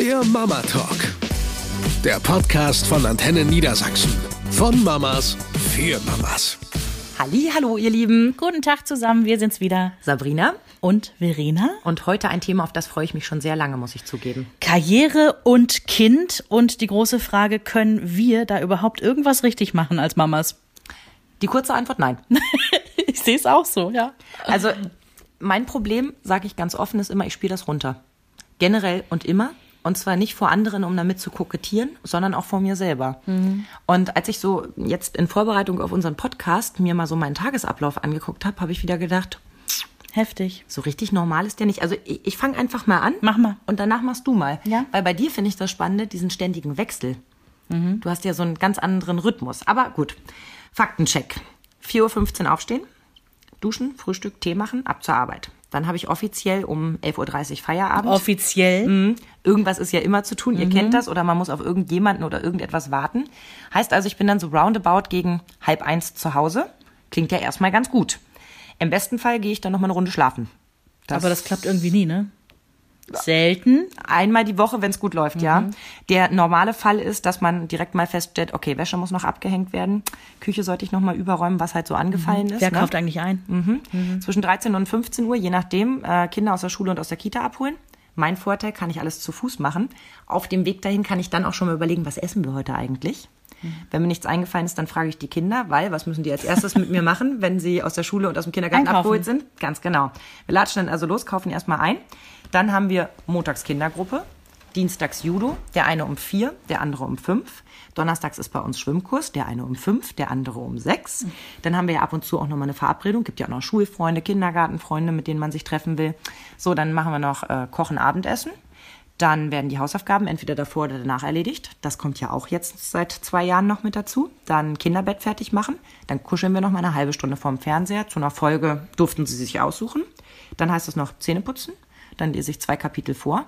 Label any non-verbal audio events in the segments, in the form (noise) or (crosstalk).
Der Mama Talk. Der Podcast von Antenne Niedersachsen. Von Mamas für Mamas. Halli, hallo ihr Lieben. Guten Tag zusammen, wir sind's wieder. Sabrina. Und Verena. Und heute ein Thema, auf das freue ich mich schon sehr lange, muss ich zugeben. Karriere und Kind. Und die große Frage, können wir da überhaupt irgendwas richtig machen als Mamas? Die kurze Antwort, nein. (laughs) ich sehe es auch so, ja. Also mein Problem, sage ich ganz offen, ist immer, ich spiele das runter. Generell und immer. Und zwar nicht vor anderen, um damit zu kokettieren, sondern auch vor mir selber. Mhm. Und als ich so jetzt in Vorbereitung auf unseren Podcast mir mal so meinen Tagesablauf angeguckt habe, habe ich wieder gedacht, Heftig. So richtig normal ist der nicht. Also ich, ich fange einfach mal an. Mach mal. Und danach machst du mal. Ja. Weil bei dir finde ich das Spannende, diesen ständigen Wechsel. Mhm. Du hast ja so einen ganz anderen Rhythmus. Aber gut. Faktencheck. 4.15 Uhr aufstehen, duschen, Frühstück, Tee machen, ab zur Arbeit. Dann habe ich offiziell um 11.30 Uhr Feierabend. Offiziell? Mhm. Irgendwas ist ja immer zu tun, ihr mhm. kennt das, oder man muss auf irgendjemanden oder irgendetwas warten. Heißt also, ich bin dann so roundabout gegen halb eins zu Hause. Klingt ja erstmal ganz gut. Im besten Fall gehe ich dann noch mal eine Runde schlafen. Das Aber das klappt irgendwie nie, ne? Selten. Einmal die Woche, wenn es gut läuft, mhm. ja. Der normale Fall ist, dass man direkt mal feststellt, okay, Wäsche muss noch abgehängt werden, Küche sollte ich noch mal überräumen, was halt so angefallen mhm. ist. Wer ne? kauft eigentlich ein? Mhm. mhm. Zwischen 13 und 15 Uhr, je nachdem, äh, Kinder aus der Schule und aus der Kita abholen. Mein Vorteil, kann ich alles zu Fuß machen. Auf dem Weg dahin kann ich dann auch schon mal überlegen, was essen wir heute eigentlich? Wenn mir nichts eingefallen ist, dann frage ich die Kinder, weil was müssen die als erstes mit mir machen, wenn sie aus der Schule und aus dem Kindergarten Einkaufen. abgeholt sind? Ganz genau. Wir latschen dann also los, kaufen erstmal ein. Dann haben wir montags Kindergruppe, dienstags Judo, der eine um vier, der andere um fünf. Donnerstags ist bei uns Schwimmkurs, der eine um fünf, der andere um sechs. Dann haben wir ja ab und zu auch nochmal eine Verabredung. Gibt ja auch noch Schulfreunde, Kindergartenfreunde, mit denen man sich treffen will. So, dann machen wir noch äh, Kochen, Abendessen. Dann werden die Hausaufgaben entweder davor oder danach erledigt. Das kommt ja auch jetzt seit zwei Jahren noch mit dazu. Dann Kinderbett fertig machen. Dann kuscheln wir noch mal eine halbe Stunde vorm Fernseher. Zu einer Folge durften sie sich aussuchen. Dann heißt es noch Zähne putzen. Dann lese ich zwei Kapitel vor.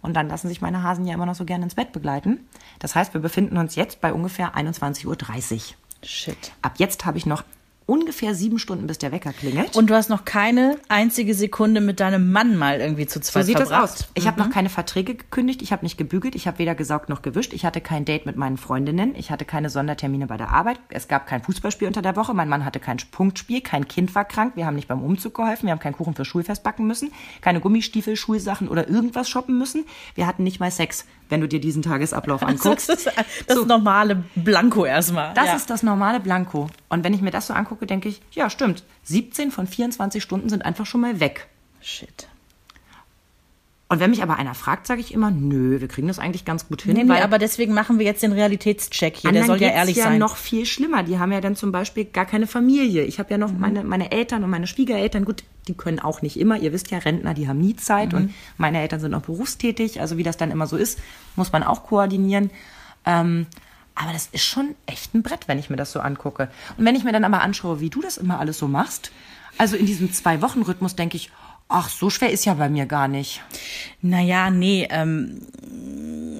Und dann lassen sich meine Hasen ja immer noch so gerne ins Bett begleiten. Das heißt, wir befinden uns jetzt bei ungefähr 21.30 Uhr. Shit. Ab jetzt habe ich noch ungefähr sieben Stunden, bis der Wecker klingelt. Und du hast noch keine einzige Sekunde mit deinem Mann mal irgendwie zu zweit So sieht verbracht. das aus. Ich mhm. habe noch keine Verträge gekündigt, ich habe nicht gebügelt, ich habe weder gesaugt noch gewischt, ich hatte kein Date mit meinen Freundinnen, ich hatte keine Sondertermine bei der Arbeit, es gab kein Fußballspiel unter der Woche, mein Mann hatte kein Punktspiel, kein Kind war krank, wir haben nicht beim Umzug geholfen, wir haben keinen Kuchen für Schulfest backen müssen, keine Gummistiefel, Schulsachen oder irgendwas shoppen müssen. Wir hatten nicht mal Sex, wenn du dir diesen Tagesablauf (laughs) anguckst. Das ist das so. normale Blanko erstmal. Das ja. ist das normale Blanko. Und wenn ich mir das so angucke, denke ich, ja, stimmt. 17 von 24 Stunden sind einfach schon mal weg. Shit. Und wenn mich aber einer fragt, sage ich immer, nö, wir kriegen das eigentlich ganz gut hin. Nee, nee, aber deswegen machen wir jetzt den Realitätscheck hier. Der soll ja ehrlich ja sein. noch viel schlimmer. Die haben ja dann zum Beispiel gar keine Familie. Ich habe ja noch mhm. meine, meine Eltern und meine Schwiegereltern. Gut, die können auch nicht immer. Ihr wisst ja, Rentner, die haben nie Zeit. Mhm. Und meine Eltern sind auch berufstätig. Also wie das dann immer so ist, muss man auch koordinieren. Ähm, aber das ist schon echt ein Brett, wenn ich mir das so angucke. Und wenn ich mir dann aber anschaue, wie du das immer alles so machst, also in diesem Zwei-Wochen-Rhythmus denke ich, ach, so schwer ist ja bei mir gar nicht. Naja, nee, ähm,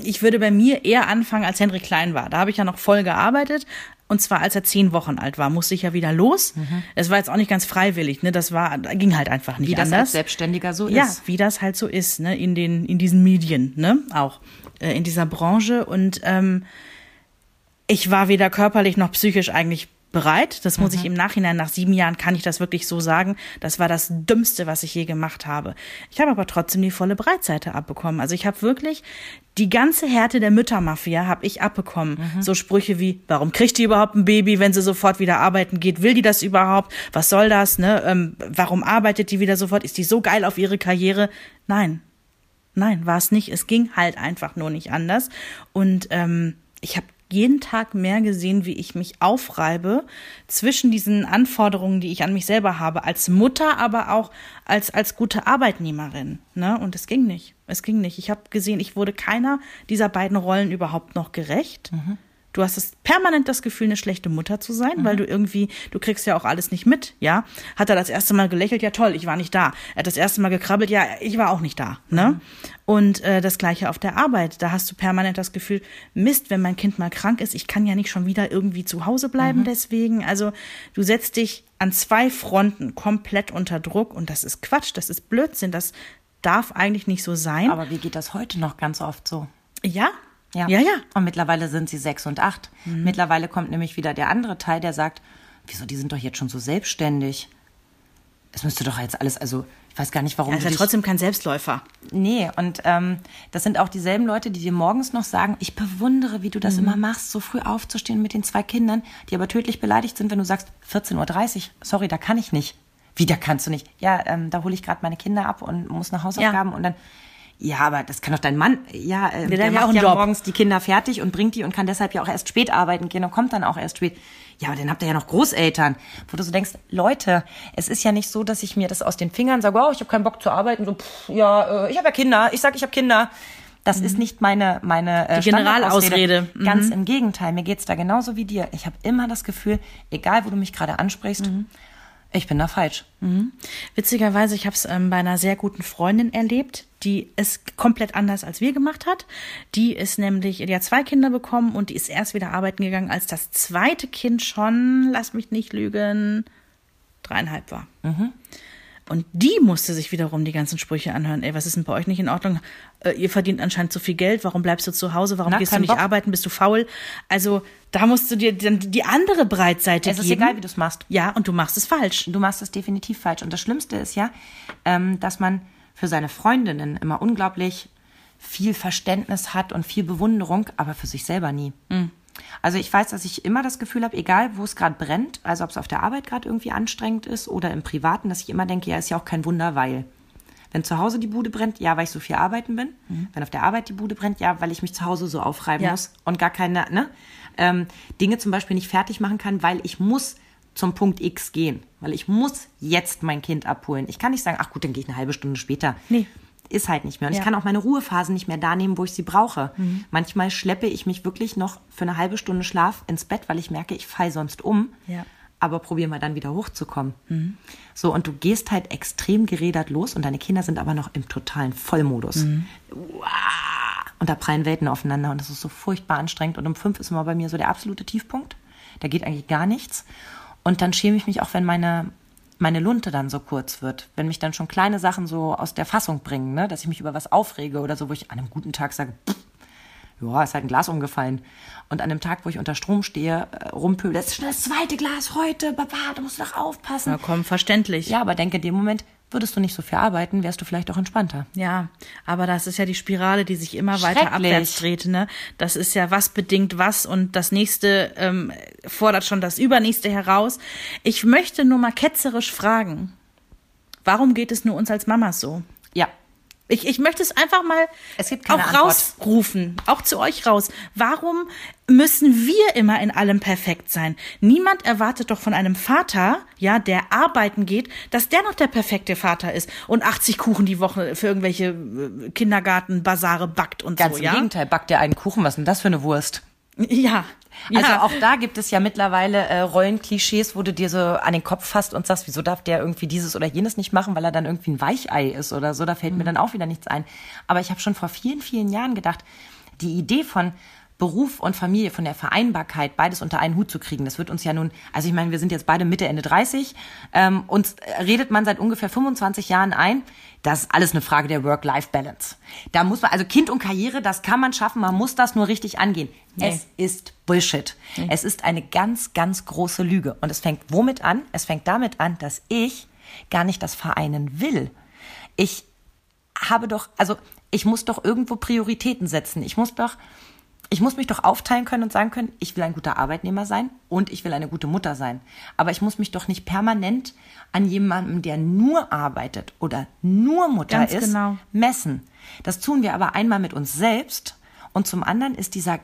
ich würde bei mir eher anfangen, als Henry klein war. Da habe ich ja noch voll gearbeitet. Und zwar, als er zehn Wochen alt war, musste ich ja wieder los. Mhm. Es war jetzt auch nicht ganz freiwillig, ne? Das war, ging halt einfach nicht wie anders. Wie das als Selbstständiger so ja, ist. Ja, wie das halt so ist, ne? In den, in diesen Medien, ne? Auch äh, in dieser Branche. Und ähm, ich war weder körperlich noch psychisch eigentlich bereit. Das muss mhm. ich im Nachhinein, nach sieben Jahren kann ich das wirklich so sagen. Das war das Dümmste, was ich je gemacht habe. Ich habe aber trotzdem die volle Breitseite abbekommen. Also ich habe wirklich die ganze Härte der Müttermafia habe ich abbekommen. Mhm. So Sprüche wie, warum kriegt die überhaupt ein Baby, wenn sie sofort wieder arbeiten geht? Will die das überhaupt? Was soll das? Ne? Ähm, warum arbeitet die wieder sofort? Ist die so geil auf ihre Karriere? Nein. Nein, war es nicht. Es ging halt einfach nur nicht anders. Und ähm, ich habe jeden Tag mehr gesehen, wie ich mich aufreibe zwischen diesen Anforderungen, die ich an mich selber habe, als Mutter, aber auch als, als gute Arbeitnehmerin. Ne? Und es ging nicht. Es ging nicht. Ich habe gesehen, ich wurde keiner dieser beiden Rollen überhaupt noch gerecht. Mhm. Du hast es permanent das Gefühl, eine schlechte Mutter zu sein, mhm. weil du irgendwie, du kriegst ja auch alles nicht mit, ja. Hat er das erste Mal gelächelt, ja toll, ich war nicht da. Er hat das erste Mal gekrabbelt, ja, ich war auch nicht da, ne? Mhm. Und äh, das gleiche auf der Arbeit. Da hast du permanent das Gefühl, Mist, wenn mein Kind mal krank ist, ich kann ja nicht schon wieder irgendwie zu Hause bleiben mhm. deswegen. Also du setzt dich an zwei Fronten komplett unter Druck und das ist Quatsch, das ist Blödsinn, das darf eigentlich nicht so sein. Aber wie geht das heute noch ganz oft so? ja, Ja. ja, ja. Und mittlerweile sind sie sechs und acht. Mhm. Mittlerweile kommt nämlich wieder der andere Teil, der sagt, wieso, die sind doch jetzt schon so selbstständig. Es müsste doch jetzt alles, also ich weiß gar nicht, warum Er ist ja trotzdem kein Selbstläufer. Nee, und ähm, das sind auch dieselben Leute, die dir morgens noch sagen, ich bewundere, wie du das immer machst, so früh aufzustehen mit den zwei Kindern, die aber tödlich beleidigt sind, wenn du sagst, 14.30 Uhr, sorry, da kann ich nicht. Wie, da kannst du nicht? Ja, ähm, da hole ich gerade meine Kinder ab und muss nach Hausaufgaben und dann, ja, aber das kann doch dein Mann, ja, äh, der, ja macht ja morgens die Kinder fertig und bringt die und kann deshalb ja auch erst spät arbeiten gehen und kommt dann auch erst spät. Ja, aber dann habt ihr ja noch Großeltern, wo du so denkst, Leute, es ist ja nicht so, dass ich mir das aus den Fingern sage, oh, ich habe keinen Bock zu arbeiten, so, pff, ja, äh, ich habe ja Kinder, ich sag, ich habe Kinder. Das ist nicht meine meine äh, Mhm. Die Generalausrede. Mhm. Ganz im Gegenteil, mir geht's da genauso wie dir. Ich habe immer das Gefühl, egal wo du mich gerade ansprichst, Mhm. Ich bin da falsch. Witzigerweise, ich habe es ähm, bei einer sehr guten Freundin erlebt, die es komplett anders als wir gemacht hat. Die ist nämlich, die hat zwei Kinder bekommen und die ist erst wieder arbeiten gegangen, als das zweite Kind schon, lass mich nicht lügen, dreieinhalb war. Und die musste sich wiederum die ganzen Sprüche anhören. Ey, was ist denn bei euch nicht in Ordnung? Äh, ihr verdient anscheinend zu viel Geld. Warum bleibst du zu Hause? Warum Na, gehst du nicht Bock. arbeiten? Bist du faul? Also da musst du dir dann die andere Breitseite Es ist geben. egal, wie du's machst. Ja, und du machst es falsch. Du machst es definitiv falsch. Und das Schlimmste ist ja, ähm, dass man für seine Freundinnen immer unglaublich viel Verständnis hat und viel Bewunderung, aber für sich selber nie. Also ich weiß, dass ich immer das Gefühl habe, egal wo es gerade brennt, also ob es auf der Arbeit gerade irgendwie anstrengend ist oder im Privaten, dass ich immer denke, ja, ist ja auch kein Wunder, weil. Wenn zu Hause die Bude brennt, ja, weil ich so viel arbeiten bin. Wenn auf der Arbeit die Bude brennt, ja, weil ich mich zu Hause so aufreiben Ja. muss und gar keine ne, ähm, Dinge zum Beispiel nicht fertig machen kann, weil ich muss zum Punkt X gehen, weil ich muss jetzt mein Kind abholen. Ich kann nicht sagen, ach gut, dann gehe ich eine halbe Stunde später. Nee. Ist halt nicht mehr. Und Ja. ich kann auch meine Ruhephasen nicht mehr da nehmen, wo ich sie brauche. Manchmal schleppe ich mich wirklich noch für eine halbe Stunde Schlaf ins Bett, weil ich merke, ich falle sonst um. Ja. Aber probier mal dann wieder hochzukommen. So, und du gehst halt extrem gerädert los und deine Kinder sind aber noch im totalen Vollmodus. Uah. Und da prallen Welten aufeinander und das ist so furchtbar anstrengend. Und um fünf ist immer bei mir so der absolute Tiefpunkt. Da geht eigentlich gar nichts. Und dann schäme ich mich auch, wenn meine, meine Lunte dann so kurz wird. Wenn mich dann schon kleine Sachen so aus der Fassung bringen, ne? dass ich mich über was aufrege oder so, wo ich an einem guten Tag sage, pff, ja, ist halt ein Glas umgefallen. Und an dem Tag, wo ich unter Strom stehe, äh, rumpöbel, das ist schon das zweite Glas heute, Papa, du musst doch aufpassen. Na komm, verständlich. Ja, aber denke, in dem Moment würdest du nicht so viel arbeiten, wärst du vielleicht auch entspannter. Ja, aber das ist ja die Spirale, die sich immer weiter abwärts dreht. Ne? Das ist ja was bedingt was und das nächste ähm, fordert schon das übernächste heraus. Ich möchte nur mal ketzerisch fragen, warum geht es nur uns als Mamas so? Ja. Ich, ich möchte es einfach mal Es auch Antwort. rausrufen, auch zu euch raus. Warum müssen wir immer in allem perfekt sein? Niemand erwartet doch von einem Vater, ja, der arbeiten geht, dass der noch der perfekte Vater ist und 80 Kuchen die Woche für irgendwelche äh, Kindergarten-Basare backt und Ganz so, im ja? Gegenteil, backt dir einen Kuchen, was ist denn das für eine Wurst? Ja. Also ja. auch da gibt es ja mittlerweile äh, Rollenklischees, wo du dir so an den Kopf fasst und sagst, wieso darf der irgendwie dieses oder jenes nicht machen, weil er dann irgendwie ein Weichei ist oder so, da fällt mir dann auch wieder nichts ein. Aber ich habe schon vor vielen, vielen Jahren gedacht, die Idee von Beruf und Familie, von der Vereinbarkeit, beides unter einen Hut zu kriegen, das wird uns ja nun, also ich meine, wir sind jetzt beide Mitte, Ende 30, ähm, uns redet man seit ungefähr 25 Jahren ein, das ist alles eine Frage der Work-Life-Balance. Da muss man, also Kind und Karriere, das kann man schaffen, man muss das nur richtig angehen. Es ist Bullshit. Es ist eine ganz, ganz große Lüge. Und es fängt womit an? Es fängt damit an, dass ich gar nicht das vereinen will. Ich habe doch, also ich muss doch irgendwo Prioritäten setzen. Ich muss doch, ich muss mich doch aufteilen können und sagen können, ich will ein guter Arbeitnehmer sein und ich will eine gute Mutter sein. Aber ich muss mich doch nicht permanent an jemandem, der nur arbeitet oder nur Mutter Ganz ist, genau. messen. Das tun wir aber einmal mit uns selbst und zum anderen ist dieser,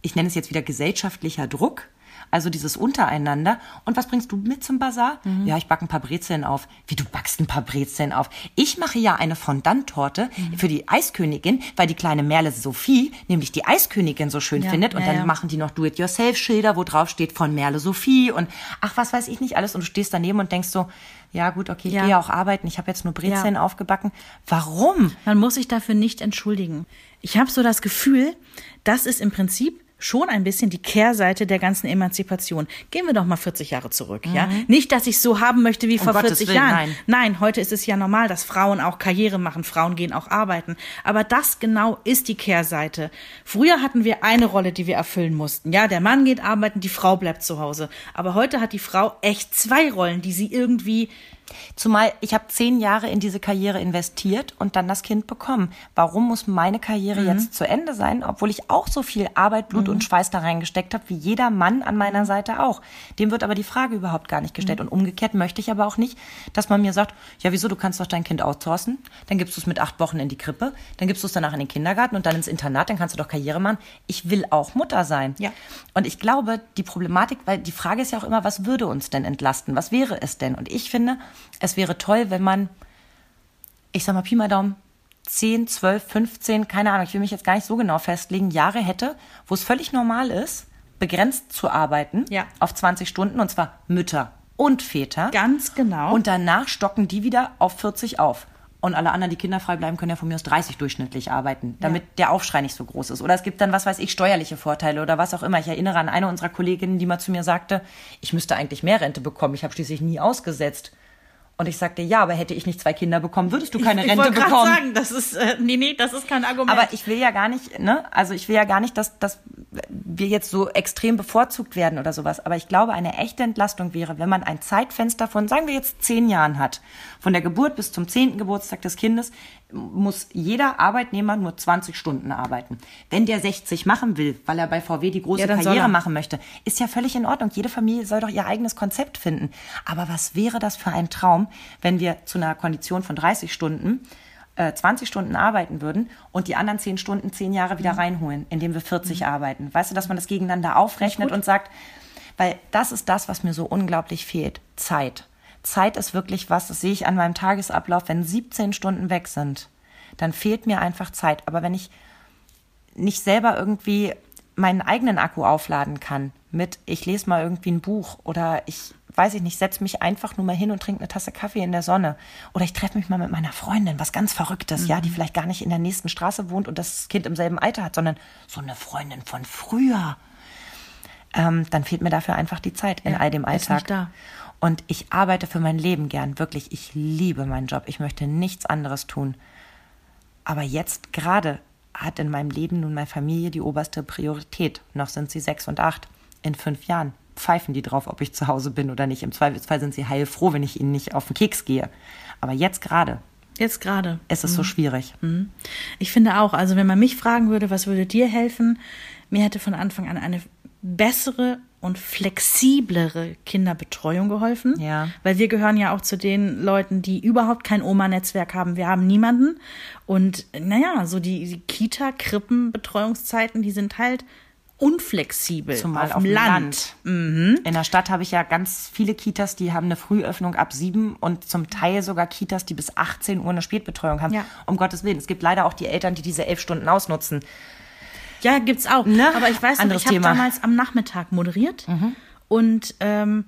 ich nenne es jetzt wieder gesellschaftlicher Druck, also dieses Untereinander. Und was bringst du mit zum Bazar? Ja, ich backe ein paar Brezeln auf. Wie, du backst ein paar Brezeln auf? Ich mache ja eine Fondant-Torte für die Eiskönigin, weil die kleine Merle Sophie nämlich die Eiskönigin so schön Ja, findet. Und ja, dann ja. machen die noch Do-it-yourself-Schilder, wo drauf steht von Merle Sophie und ach, was weiß ich nicht alles. Und du stehst daneben und denkst so, ja gut, okay, ich Ja. gehe ja auch arbeiten. Ich habe jetzt nur Brezeln Ja. aufgebacken. Warum? Man muss sich dafür nicht entschuldigen. Ich habe so das Gefühl, das ist im Prinzip schon ein bisschen die Kehrseite der ganzen Emanzipation. Gehen wir doch mal 40 Jahre zurück, ja? Nicht, dass ich so haben möchte wie vor Gottes 40 Willen, Jahren. nein. Nein, heute ist es ja normal, dass Frauen auch Karriere machen, Frauen gehen auch arbeiten. Aber das genau ist die Kehrseite. Früher hatten wir eine Rolle, die wir erfüllen mussten. Ja, der Mann geht arbeiten, die Frau bleibt zu Hause. Aber heute hat die Frau echt zwei Rollen, die sie irgendwie Zumal ich habe zehn Jahre in diese Karriere investiert und dann das Kind bekommen. Warum muss meine Karriere jetzt zu Ende sein, obwohl ich auch so viel Arbeit, Blut und Schweiß da reingesteckt habe, wie jeder Mann an meiner Seite auch. Dem wird aber die Frage überhaupt gar nicht gestellt. Und umgekehrt möchte ich aber auch nicht, dass man mir sagt, ja wieso, du kannst doch dein Kind outsourcen, dann gibst du es mit acht Wochen in die Krippe, dann gibst du es danach in den Kindergarten und dann ins Internat, dann kannst du doch Karriere machen. Ich will auch Mutter sein. Ja. Und ich glaube, die Problematik, weil die Frage ist ja auch immer, was würde uns denn entlasten? Was wäre es denn? Und ich finde, es wäre toll, wenn man, ich sag mal Pi mal Daumen, 10, 12, 15, keine Ahnung, ich will mich jetzt gar nicht so genau festlegen, Jahre hätte, wo es völlig normal ist, begrenzt zu arbeiten Ja. auf 20 Stunden, und zwar Mütter und Väter. ganz genau. Und danach stocken die wieder auf 40 auf. Und alle anderen, die kinderfrei bleiben, können ja von mir aus 30 durchschnittlich arbeiten, damit der Aufschrei nicht so groß ist. Oder es gibt dann, was weiß ich, steuerliche Vorteile oder was auch immer. Ich erinnere an eine unserer Kolleginnen, die mal zu mir sagte, ich müsste eigentlich mehr Rente bekommen. Ich habe schließlich nie ausgesetzt. Und ich sagte, ja, aber hätte ich nicht zwei Kinder bekommen, würdest du keine ich Rente gerade bekommen. sagen, das ist äh, nee, nee, das ist kein Argument. Aber ich will ja gar nicht, ne, also ich will ja gar nicht, dass, dass wir jetzt so extrem bevorzugt werden oder sowas. Aber ich glaube, eine echte Entlastung wäre, wenn man ein Zeitfenster von, sagen wir jetzt zehn Jahren hat. Von der Geburt bis zum zehnten Geburtstag des Kindes muss jeder Arbeitnehmer nur 20 Stunden arbeiten. Wenn der 60 machen will, weil er bei VW die große Ja, Karriere er. machen möchte, ist ja völlig in Ordnung. Jede Familie soll doch ihr eigenes Konzept finden. Aber was wäre das für ein Traum, wenn wir zu einer Kondition von 30 Stunden äh, 20 Stunden arbeiten würden und die anderen 10 Stunden 10 Jahre Mhm. wieder reinholen, indem wir 40 arbeiten. Weißt du, dass man das gegeneinander aufrechnet und sagt, weil das ist das, was mir so unglaublich fehlt. Zeit. Zeit ist wirklich was, das sehe ich an meinem Tagesablauf, wenn 17 Stunden weg sind, dann fehlt mir einfach Zeit. Aber wenn ich nicht selber irgendwie meinen eigenen Akku aufladen kann mit, ich lese mal irgendwie ein Buch oder ich weiß ich nicht, setze mich einfach nur mal hin und trinke eine Tasse Kaffee in der Sonne oder ich treffe mich mal mit meiner Freundin, was ganz Verrücktes, ja, die vielleicht gar nicht in der nächsten Straße wohnt und das Kind im selben Alter hat, sondern so eine Freundin von früher. Ähm, dann fehlt mir dafür einfach die Zeit in Ja, all dem Alltag. Und ich arbeite für mein Leben gern, wirklich. Ich liebe meinen Job. Ich möchte nichts anderes tun. Aber jetzt gerade hat in meinem Leben nun meine Familie die oberste Priorität. Noch sind sie sechs und acht. In fünf Jahren pfeifen die drauf, ob ich zu Hause bin oder nicht. Im Zweifelsfall sind sie heilfroh, wenn ich ihnen nicht auf den Keks gehe. Aber jetzt gerade Jetzt gerade. ist es so schwierig. Ich finde auch, also wenn man mich fragen würde, was würde dir helfen, mir hätte von Anfang an eine bessere und flexiblere Kinderbetreuung geholfen. Ja. Weil wir gehören ja auch zu den Leuten, die überhaupt kein Oma-Netzwerk haben. Wir haben niemanden. Und naja, so die, die Kita-Krippen-Betreuungszeiten, die sind halt unflexibel. Zumal auf, auf dem dem Land. In der Stadt habe ich ja ganz viele Kitas, die haben eine Frühöffnung ab sieben und zum Teil sogar Kitas, die bis 18 Uhr eine Spätbetreuung haben. Ja. Um Gottes Willen. Es gibt leider auch die Eltern, die diese elf Stunden ausnutzen. Ja, gibt's auch. Ne? Aber ich weiß noch, Anderes ich habe. Mhm. damals am Nachmittag moderiert und ähm,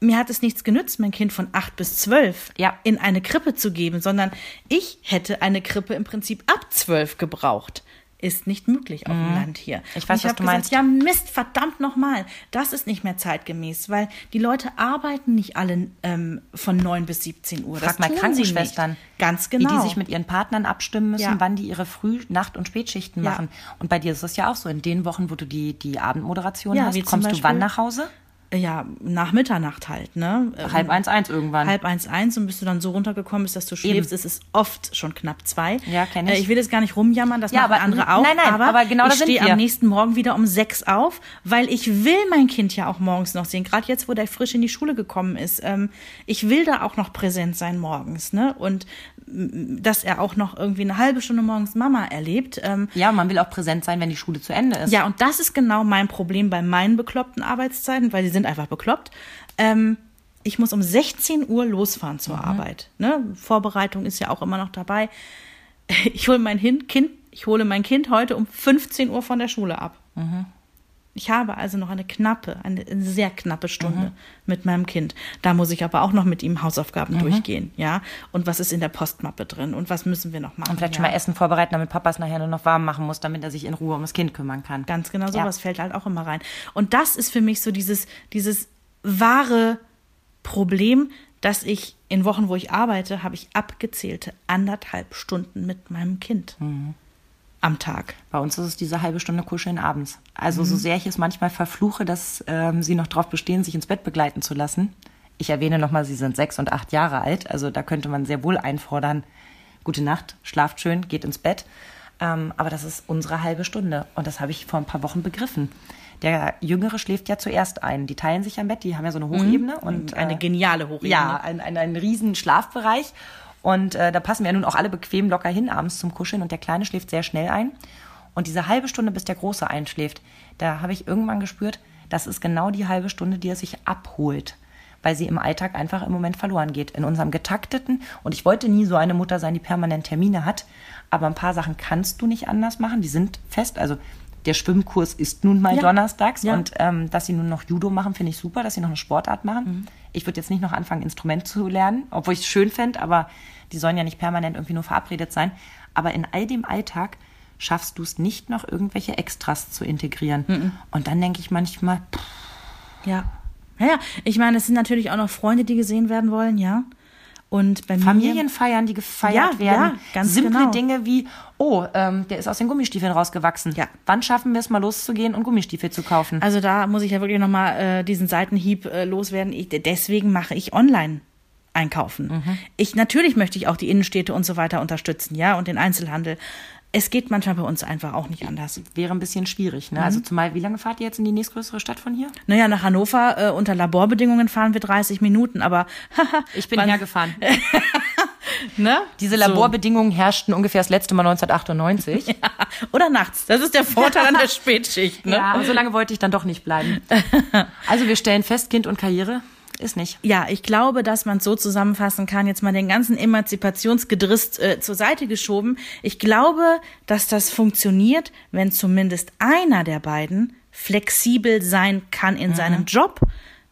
mir hat es nichts genützt, mein Kind von acht bis zwölf Ja. in eine Krippe zu geben, sondern ich hätte eine Krippe im Prinzip ab zwölf gebraucht. Ist nicht möglich auf dem Land hier. Mhm. Ich Und weiß, was hab du gesagt, meinst. Ja, Mist, verdammt nochmal. Das ist nicht mehr zeitgemäß, weil die Leute arbeiten nicht alle ähm, von 9 bis 17 Uhr. Frag das mal Krankenschwestern. Ganz genau. wie die sich mit ihren Partnern abstimmen müssen, Ja. wann die ihre Früh-, Nacht- und Spätschichten Ja. machen. Und bei dir ist es ja auch so. In den Wochen, wo du die, die Abendmoderation Ja, hast, kommst du Beispiel- wann nach Hause? Ja, nach Mitternacht halt, ne? Ähm, Halb eins, eins irgendwann. halb eins, eins und bis du dann so runtergekommen bist, dass du schläfst, ist es oft schon knapp zwei. Ja, kenn ich. Äh, ich will jetzt gar nicht rumjammern, das Ja, machen aber- andere auch. nein, nein, aber, aber genau ich stehe am nächsten Morgen wieder um sechs auf, weil ich will mein Kind ja auch morgens noch sehen. Gerade jetzt, wo der frisch in die Schule gekommen ist. Ähm, ich will da auch noch präsent sein morgens, ne? Und dass er auch noch irgendwie eine halbe Stunde morgens Mama erlebt. Ähm, Ja, man will auch präsent sein, wenn die Schule zu Ende ist. ja, und das ist genau mein Problem bei meinen bekloppten Arbeitszeiten, weil die sind einfach bekloppt. Ähm, ich muss um 16 Uhr losfahren zur Arbeit. Ne? Vorbereitung ist ja auch immer noch dabei. (laughs) Ich hole mein Hin- Kind, ich hole mein Kind heute um 15 Uhr von der Schule ab. Ich habe also noch eine knappe, eine sehr knappe Stunde mit meinem Kind. Da muss ich aber auch noch mit ihm Hausaufgaben durchgehen, ja. Und was ist in der Postmappe drin und was müssen wir noch machen? Und vielleicht ja. schon mal Essen vorbereiten, damit Papa es nachher nur noch warm machen muss, damit er sich in Ruhe um das Kind kümmern kann. Ganz genau, Ja. sowas fällt halt auch immer rein. Und das ist für mich so dieses, dieses wahre Problem, dass ich in Wochen, wo ich arbeite, habe ich abgezählte anderthalb Stunden mit meinem Kind Mhm. Am Tag. Bei uns ist es diese halbe Stunde Kuscheln abends. Also so sehr ich es manchmal verfluche, dass ähm, sie noch darauf bestehen, sich ins Bett begleiten zu lassen. Ich erwähne nochmal, sie sind sechs und acht Jahre alt. Also da könnte man sehr wohl einfordern, gute Nacht, schlaft schön, geht ins Bett. Ähm, aber das ist unsere halbe Stunde. Und das habe ich vor ein paar Wochen begriffen. Der Jüngere schläft ja zuerst ein. Die teilen sich am Bett, die haben ja so eine Hochebene. Und, Eine äh, geniale Hochebene. ja, ein, ein, ein riesen Schlafbereich. Und äh, da passen wir ja nun auch alle bequem locker hin abends zum Kuscheln. Und der Kleine schläft sehr schnell ein. Und diese halbe Stunde, bis der Große einschläft, da habe ich irgendwann gespürt, das ist genau die halbe Stunde, die er sich abholt. Weil sie im Alltag einfach im Moment verloren geht. In unserem getakteten. Und ich wollte nie so eine Mutter sein, die permanent Termine hat. Aber ein paar Sachen kannst du nicht anders machen. Die sind fest. Also der Schwimmkurs ist nun mal Ja. donnerstags. Ja. Und ähm, dass sie nun noch Judo machen, finde ich super, dass sie noch eine Sportart machen. Ich würde jetzt nicht noch anfangen, Instrument zu lernen, obwohl ich es schön fände, aber die sollen ja nicht permanent irgendwie nur verabredet sein. Aber in all dem Alltag schaffst du es nicht noch irgendwelche Extras zu integrieren. Und dann denke ich manchmal, pff, Ja. Naja, ich meine, es sind natürlich auch noch Freunde, die gesehen werden wollen, ja. Und bei mir. Familienfeiern, die gefeiert Ja, werden. ja, ganz Simple genau. Dinge wie, oh, ähm, der ist aus den Gummistiefeln rausgewachsen. Ja. Wann schaffen wir es mal loszugehen und Gummistiefel zu kaufen? Also da muss ich ja wirklich nochmal äh, diesen Seitenhieb äh, loswerden. Ich, deswegen mache ich online einkaufen. Mhm. Ich natürlich möchte ich auch die Innenstädte und so weiter unterstützen, ja, und den Einzelhandel. Es geht manchmal bei uns einfach auch nicht anders. Wäre ein bisschen schwierig, Mhm. ne? Also zumal, wie lange fahrt ihr jetzt in die nächstgrößere Stadt von hier? Naja, nach Hannover äh, unter Laborbedingungen fahren wir 30 Minuten, aber (laughs) Ich bin hergefahren. (laughs) ne? Diese Laborbedingungen herrschten ungefähr das letzte Mal 1998. (laughs) Oder nachts. Das ist der Vorteil an der Spätschicht, ne? Ja, aber so lange wollte ich dann doch nicht bleiben. Also wir stellen fest, Kind und Karriere ist nicht. Ja, ich glaube, dass man es so zusammenfassen kann, jetzt mal den ganzen Emanzipationsgedriss äh, zur Seite geschoben. Ich glaube, dass das funktioniert, wenn zumindest einer der beiden flexibel sein kann in seinem Job.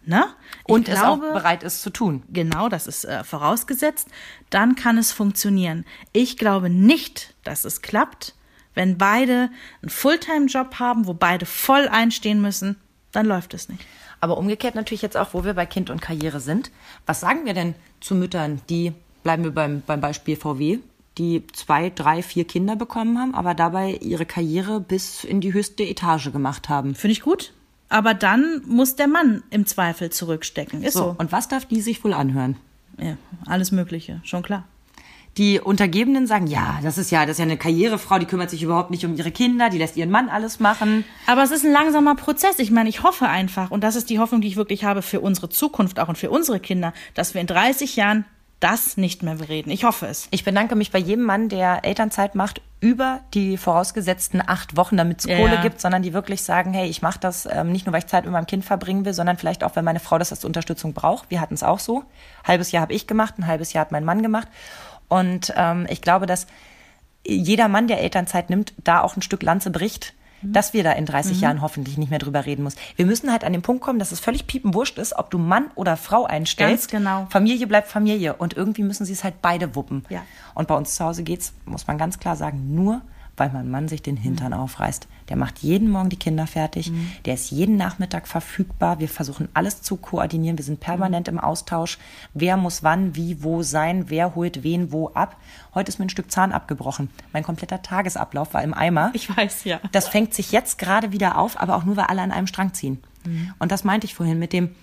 Ne? Und es auch bereit ist zu tun. Genau, das ist äh, vorausgesetzt. Dann kann es funktionieren. Ich glaube nicht, dass es klappt, wenn beide einen Fulltime-Job haben, wo beide voll einstehen müssen. Dann läuft es nicht. Aber umgekehrt natürlich jetzt auch, wo wir bei Kind und Karriere sind. Was sagen wir denn zu Müttern, die, bleiben wir beim, beim Beispiel VW, die zwei, drei, vier Kinder bekommen haben, aber dabei ihre Karriere bis in die höchste Etage gemacht haben? Finde ich gut. Aber dann muss der Mann im Zweifel zurückstecken. Ist So, so. und was darf die sich wohl anhören? Ja, alles Mögliche, schon klar. Die Untergebenen sagen, ja, das ist ja, das ist ja eine Karrierefrau, die kümmert sich überhaupt nicht um ihre Kinder, die lässt ihren Mann alles machen. Aber es ist ein langsamer Prozess. Ich meine, ich hoffe einfach, und das ist die Hoffnung, die ich wirklich habe für unsere Zukunft auch und für unsere Kinder, dass wir in 30 Jahren das nicht mehr bereden. Ich hoffe es. Ich bedanke mich bei jedem Mann, der Elternzeit macht, über die vorausgesetzten acht Wochen, damit es Ja, Kohle ja. gibt, sondern die wirklich sagen, hey, ich mache das ähm, nicht nur, weil ich Zeit mit meinem Kind verbringen will, sondern vielleicht auch, weil meine Frau das als Unterstützung braucht. Wir hatten es auch so. halbes Jahr habe ich gemacht, ein halbes Jahr hat mein Mann gemacht. Und ähm, ich glaube, dass jeder Mann, der Elternzeit nimmt, da auch ein Stück Lanze bricht, dass wir da in 30 Jahren hoffentlich nicht mehr drüber reden muss. Wir müssen halt an den Punkt kommen, dass es völlig piepenwurscht ist, ob du Mann oder Frau einstellst. Ganz genau. Familie bleibt Familie und irgendwie müssen sie es halt beide wuppen. Ja. Und bei uns zu Hause geht's, muss man ganz klar sagen, nur weil mein Mann sich den Hintern aufreißt. Der macht jeden Morgen die Kinder fertig, der ist jeden Nachmittag verfügbar. Wir versuchen alles zu koordinieren, wir sind permanent im Austausch. Wer muss wann, wie, wo sein, wer holt wen wo ab. Heute ist mir ein Stück Zahn abgebrochen. Mein kompletter Tagesablauf war im Eimer. Ich weiß, ja. Das fängt sich jetzt gerade wieder auf, aber auch nur, weil alle an einem Strang ziehen. Und das meinte ich vorhin mit dem,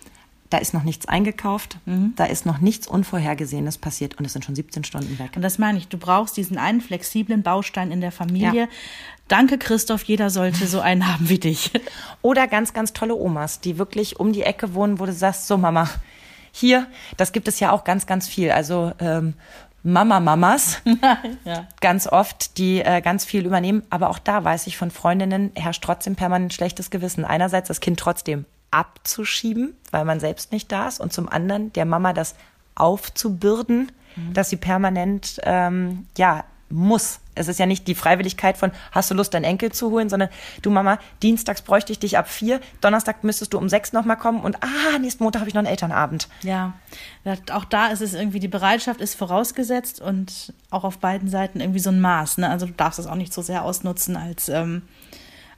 da ist noch nichts eingekauft, da ist noch nichts Unvorhergesehenes passiert und es sind schon 17 Stunden weg. Und das meine ich, du brauchst diesen einen flexiblen Baustein in der Familie. Ja. Danke, Christoph, jeder sollte so einen (laughs) haben wie dich. Oder ganz, ganz tolle Omas, die wirklich um die Ecke wohnen, wo du sagst, so Mama, hier, das gibt es ja auch ganz, ganz viel. Also ähm, Mama-Mamas, (laughs) ja. ganz oft, die äh, ganz viel übernehmen. Aber auch da weiß ich von Freundinnen, herrscht trotzdem permanent schlechtes Gewissen. Einerseits das Kind trotzdem abzuschieben, weil man selbst nicht da ist. Und zum anderen der Mama das aufzubürden, dass sie permanent, ähm, ja, muss. Es ist ja nicht die Freiwilligkeit von, hast du Lust, deinen Enkel zu holen, sondern du Mama, dienstags bräuchte ich dich ab vier, Donnerstag müsstest du um sechs nochmal kommen und ah, nächsten Montag habe ich noch einen Elternabend. Ja, auch da ist es irgendwie, die Bereitschaft ist vorausgesetzt und auch auf beiden Seiten irgendwie so ein Maß. Ne? Also du darfst es auch nicht so sehr ausnutzen als, ähm,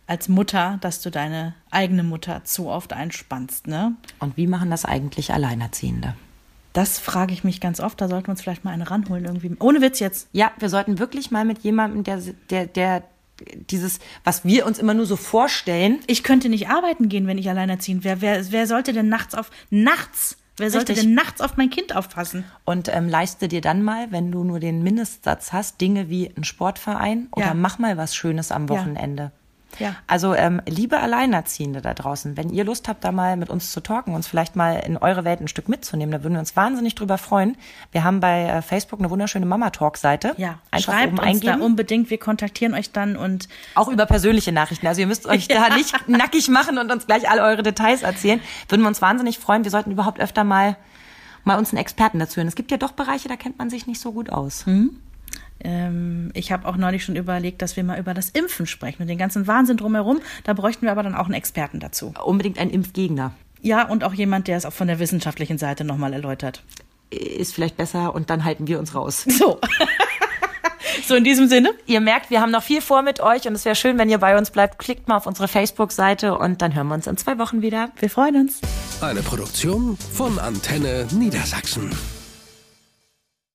als Mutter, dass du deine eigene Mutter zu oft einspannst. Ne? Und wie machen das eigentlich Alleinerziehende? Das frage ich mich ganz oft. Da sollten wir uns vielleicht mal eine ranholen irgendwie. Ohne Witz jetzt. Ja, wir sollten wirklich mal mit jemandem, der, der, der dieses, was wir uns immer nur so vorstellen. Ich könnte nicht arbeiten gehen, wenn ich alleinerziehend wäre. Wer, wer sollte denn nachts auf nachts? Wer sollte Richtig. denn nachts auf mein Kind aufpassen? Und ähm, leiste dir dann mal, wenn du nur den Mindestsatz hast, Dinge wie ein Sportverein oder ja. mach mal was Schönes am Wochenende. Ja. Ja. Also ähm, liebe Alleinerziehende da draußen, wenn ihr Lust habt, da mal mit uns zu talken, uns vielleicht mal in eure Welt ein Stück mitzunehmen, da würden wir uns wahnsinnig drüber freuen. Wir haben bei äh, Facebook eine wunderschöne Mama-Talk-Seite. Ja, Einfach schreibt uns eingeben. da unbedingt, wir kontaktieren euch dann und... Auch über persönliche Nachrichten, also ihr müsst euch ja. (laughs) da nicht nackig machen und uns gleich all eure Details erzählen. Würden wir uns wahnsinnig freuen. Wir sollten überhaupt öfter mal mal uns einen Experten dazu hören. Es gibt ja doch Bereiche, da kennt man sich nicht so gut aus. Mhm. Ähm, ich habe auch neulich schon überlegt, dass wir mal über das Impfen sprechen und den ganzen Wahnsinn drumherum. Da bräuchten wir aber dann auch einen Experten dazu. Unbedingt einen Impfgegner. Ja, und auch jemand, der es auch von der wissenschaftlichen Seite nochmal erläutert. Ist vielleicht besser und dann halten wir uns raus. (laughs) So. (laughs) So in diesem Sinne. Ihr merkt, wir haben noch viel vor mit euch und es wäre schön, wenn ihr bei uns bleibt. Klickt mal auf unsere Facebook-Seite und dann hören wir uns in zwei Wochen wieder. Wir freuen uns. Eine Produktion von Antenne Niedersachsen.